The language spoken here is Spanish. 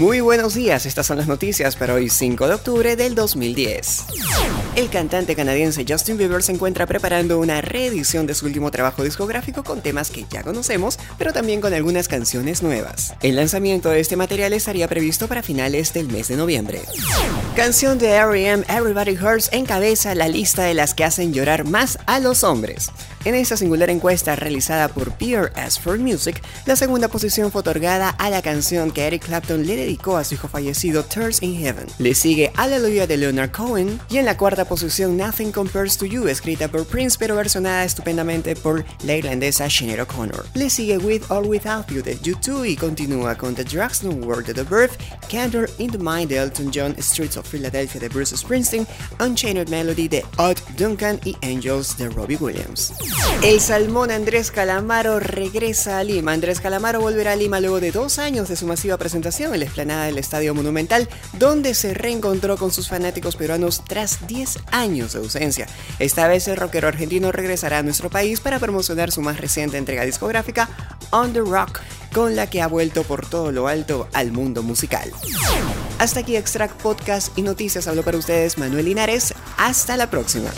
Muy buenos días, estas son las noticias para hoy 5 de octubre del 2010. El cantante canadiense Justin Bieber se encuentra preparando una reedición de su último trabajo discográfico con temas que ya conocemos, pero también con algunas canciones nuevas. El lanzamiento de este material estaría previsto para finales del mes de noviembre. Canción de R.E.M. Everybody Hurts encabeza la lista de las que hacen llorar más a los hombres. En esta singular encuesta realizada por Peer As for Music, la segunda posición fue otorgada a la canción que Eric Clapton le dedicó a su hijo fallecido Tears in Heaven. Le sigue Hallelujah de Leonard Cohen y en la cuarta posición Nothing Compares to You, escrita por Prince pero versionada estupendamente por la irlandesa Sinead O'Connor. Le sigue With or Without You de U2 y continúa con The Drugs No World de The Birth, Candor in the Mind de Elton John, Streets of Philadelphia de Bruce Springsteen, Unchained Melody de Odd Duncan y Angels de Robbie Williams. El salmón Andrés Calamaro regresa a Lima. Andrés Calamaro volverá a Lima luego de dos años de su masiva presentación en la explanada del Estadio Monumental, donde se reencontró con sus fanáticos peruanos tras 10 años de ausencia. Esta vez el rockero argentino regresará a nuestro país para promocionar su más reciente entrega discográfica, On the Rock, con la que ha vuelto por todo lo alto al mundo musical. Hasta aquí Extract Podcast y Noticias. Hablo para ustedes Manuel Linares. Hasta la próxima.